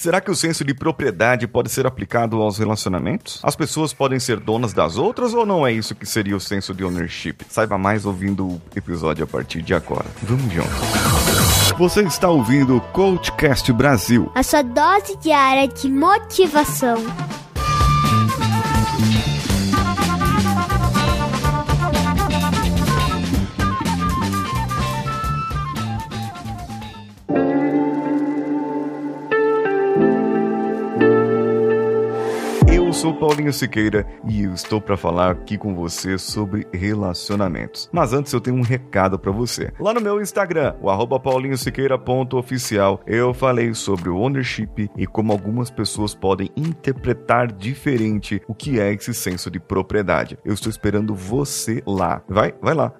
Será que o senso de propriedade pode ser aplicado aos relacionamentos? As pessoas podem ser donas das outras ou não é isso que seria o senso de ownership? Saiba mais ouvindo o episódio a partir de agora. Vamos juntos. Você está ouvindo o Coachcast Brasil. A sua dose diária de motivação. Sou Paulinho Siqueira e eu estou para falar aqui com você sobre relacionamentos. Mas antes eu tenho um recado para você. Lá no meu Instagram, o paulinhosiqueira.oficial, eu falei sobre o ownership e como algumas pessoas podem interpretar diferente o que é esse senso de propriedade. Eu estou esperando você lá. Vai, vai lá,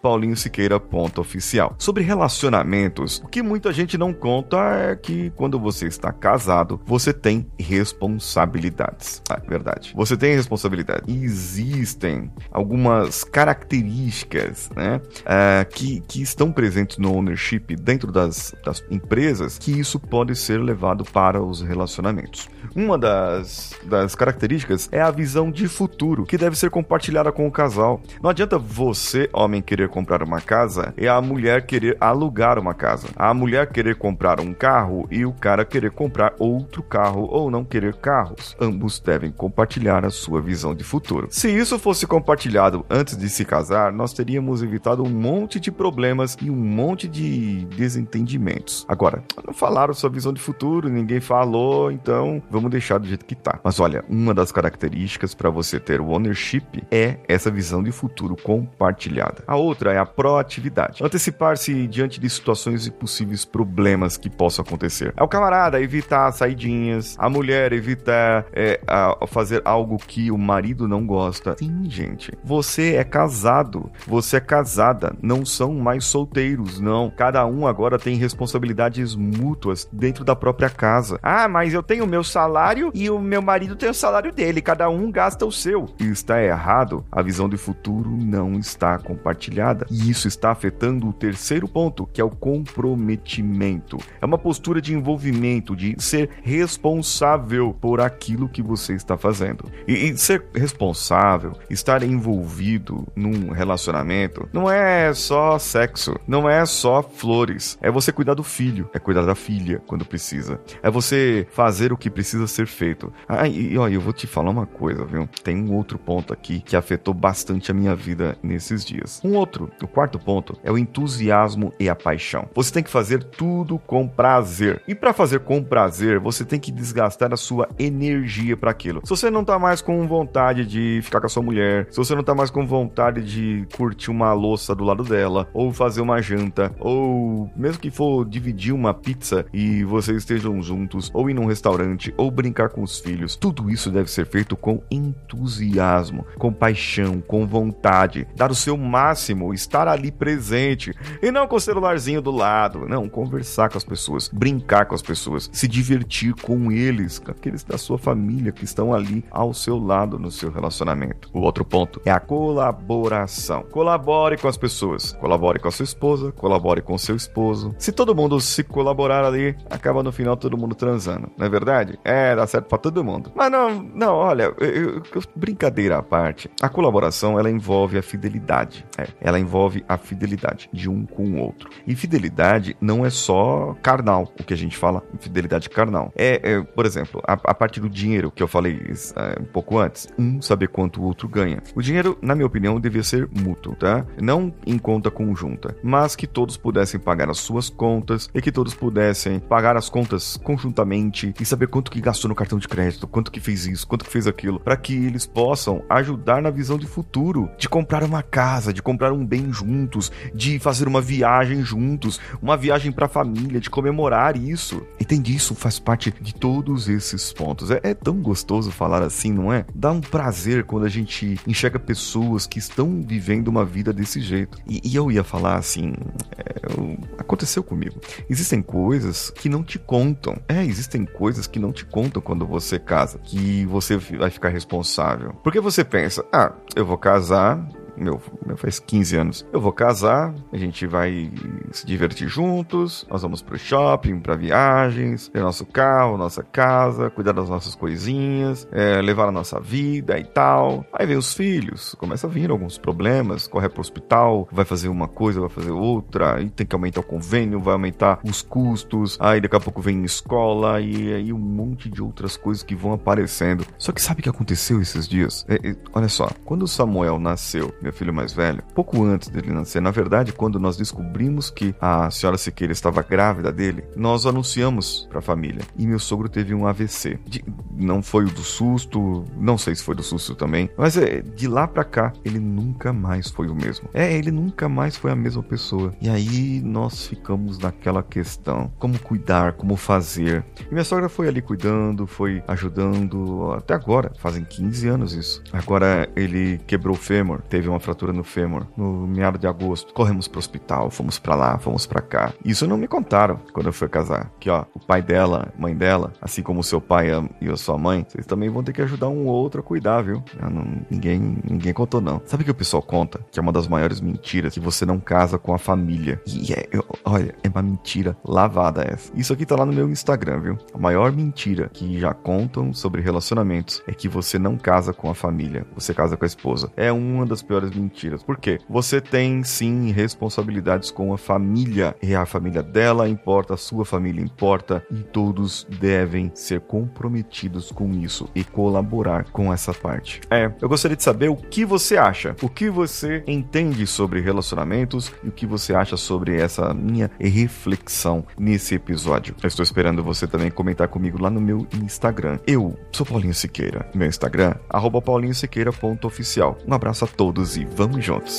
paulinhosiqueira.oficial. Sobre relacionamentos, o que muita gente não conta é que quando você está casado, você tem responsabilidades. Verdade. Você tem responsabilidade. Existem algumas características né, uh, que, que estão presentes no ownership dentro das, das empresas que isso pode ser levado para os relacionamentos. Uma das, das características é a visão de futuro, que deve ser compartilhada com o casal. Não adianta você, homem, querer comprar uma casa e a mulher querer alugar uma casa. A mulher querer comprar um carro e o cara querer comprar outro carro ou não querer carros. Ambos devem compartilhar a sua visão de futuro. Se isso fosse compartilhado antes de se casar, nós teríamos evitado um monte de problemas e um monte de desentendimentos. Agora, não falaram sua visão de futuro, ninguém falou, então vamos deixar do jeito que tá. Mas olha, uma das características para você ter o ownership é essa visão de futuro compartilhada. A outra é a proatividade. Antecipar-se diante de situações e possíveis problemas que possam acontecer. É o camarada evitar saidinhas, a mulher evitar é, a fazer algo que o marido não gosta. Sim, gente. Você é casado, você é casada, não são mais solteiros, não. Cada um agora tem responsabilidades mútuas dentro da própria casa. Ah, mas eu tenho o meu salário e o meu marido tem o salário dele, cada um gasta o seu. E está errado, a visão de futuro não está compartilhada. E isso está afetando o terceiro ponto, que é o comprometimento. É uma postura de envolvimento, de ser responsável por aquilo que você está fazendo. E, e ser responsável, estar envolvido num relacionamento, não é só sexo, não é só flores. É você cuidar do filho, é cuidar da filha quando precisa. É você fazer o que precisa ser feito. Ah, e olha, eu vou te falar uma coisa, viu? Tem um outro ponto aqui que afetou bastante a minha vida nesses dias. Um outro, o quarto ponto, é o entusiasmo e a paixão. Você tem que fazer tudo com prazer. E para fazer com prazer, você tem que desgastar a sua energia para aquilo. Se você não tá mais com vontade de ficar com a sua mulher, se você não tá mais com vontade de curtir uma louça do lado dela, ou fazer uma janta, ou mesmo que for dividir uma pizza e vocês estejam juntos, ou ir num restaurante, ou brincar com os filhos, tudo isso deve ser feito com entusiasmo, com paixão, com vontade, dar o seu máximo, estar ali presente, e não com o celularzinho do lado, não, conversar com as pessoas, brincar com as pessoas, se divertir com eles, com aqueles da sua família que estão ali ao seu lado no seu relacionamento. O outro ponto é a colaboração. Colabore com as pessoas, colabore com a sua esposa, colabore com o seu esposo. Se todo mundo se colaborar ali, acaba no final todo mundo transando, não é verdade? É, dá certo para todo mundo. Mas não, não, olha, eu, eu, brincadeira à parte. A colaboração ela envolve a fidelidade. É, ela envolve a fidelidade de um com o outro. E fidelidade não é só carnal, o que a gente fala, fidelidade carnal. É, é por exemplo, a, a parte do dinheiro que eu falei é, um pouco antes, um saber quanto o outro ganha. O dinheiro, na minha opinião, devia ser mútuo, tá? Não em conta conjunta, mas que todos pudessem pagar as suas contas e que todos pudessem pagar as contas conjuntamente e saber quanto que gastou no cartão de crédito, quanto que fez isso, quanto que fez aquilo, para que eles possam ajudar na visão de futuro, de comprar uma casa, de comprar um bem juntos, de fazer uma viagem juntos, uma viagem para a família, de comemorar isso. Entende? Isso faz parte de todos esses pontos. É, é tão gostoso falar assim, não é? Dá um prazer quando a gente enxerga pessoas que estão vivendo uma vida desse jeito. E, e eu ia falar assim, é, eu, aconteceu comigo. Existem coisas que não te contam. É, existem coisas que não te contam quando você casa, que você vai ficar responsável. Porque você pensa, ah, eu vou casar, meu, faz 15 anos. Eu vou casar, a gente vai se divertir juntos, nós vamos pro shopping, pra viagens, ter nosso carro, nossa casa, cuidar das nossas coisinhas, é, levar a nossa vida e tal. Aí vem os filhos, começa a vir alguns problemas, corre pro hospital, vai fazer uma coisa, vai fazer outra, e tem que aumentar o convênio, vai aumentar os custos, aí daqui a pouco vem escola e aí um monte de outras coisas que vão aparecendo. Só que sabe o que aconteceu esses dias? É, é, olha só, quando o Samuel nasceu, meu filho mais velho, pouco antes dele nascer, na verdade, quando nós descobrimos que a senhora Siqueira estava grávida dele, nós anunciamos para a família. E meu sogro teve um AVC. De, não foi o do susto, não sei se foi do susto também, mas é, de lá para cá, ele nunca mais foi o mesmo. É, ele nunca mais foi a mesma pessoa. E aí nós ficamos naquela questão: como cuidar, como fazer. E minha sogra foi ali cuidando, foi ajudando até agora, fazem 15 anos isso. Agora ele quebrou o fêmur, teve uma fratura no fêmur no meado de agosto. Corremos pro hospital, fomos para lá, fomos para cá. Isso não me contaram quando eu fui casar. Que ó, o pai dela, mãe dela, assim como o seu pai e a sua mãe, vocês também vão ter que ajudar um ou outro a cuidar, viu? Não, ninguém, ninguém contou não. Sabe o que o pessoal conta? Que é uma das maiores mentiras que você não casa com a família. E é, eu, olha, é uma mentira lavada essa. Isso aqui tá lá no meu Instagram, viu? A maior mentira que já contam sobre relacionamentos é que você não casa com a família, você casa com a esposa. É uma das piores mentiras. Por quê? Você tem sim responsabilidades com a família. E a família dela importa, a sua família importa e todos devem ser comprometidos com isso e colaborar com essa parte. É, eu gostaria de saber o que você acha, o que você entende sobre relacionamentos e o que você acha sobre essa minha reflexão nesse episódio. Eu estou esperando você também comentar comigo lá no meu Instagram. Eu sou Paulinho Siqueira. Meu Instagram, paulinhosiqueira.oficial. Um abraço a todos e vamos juntos!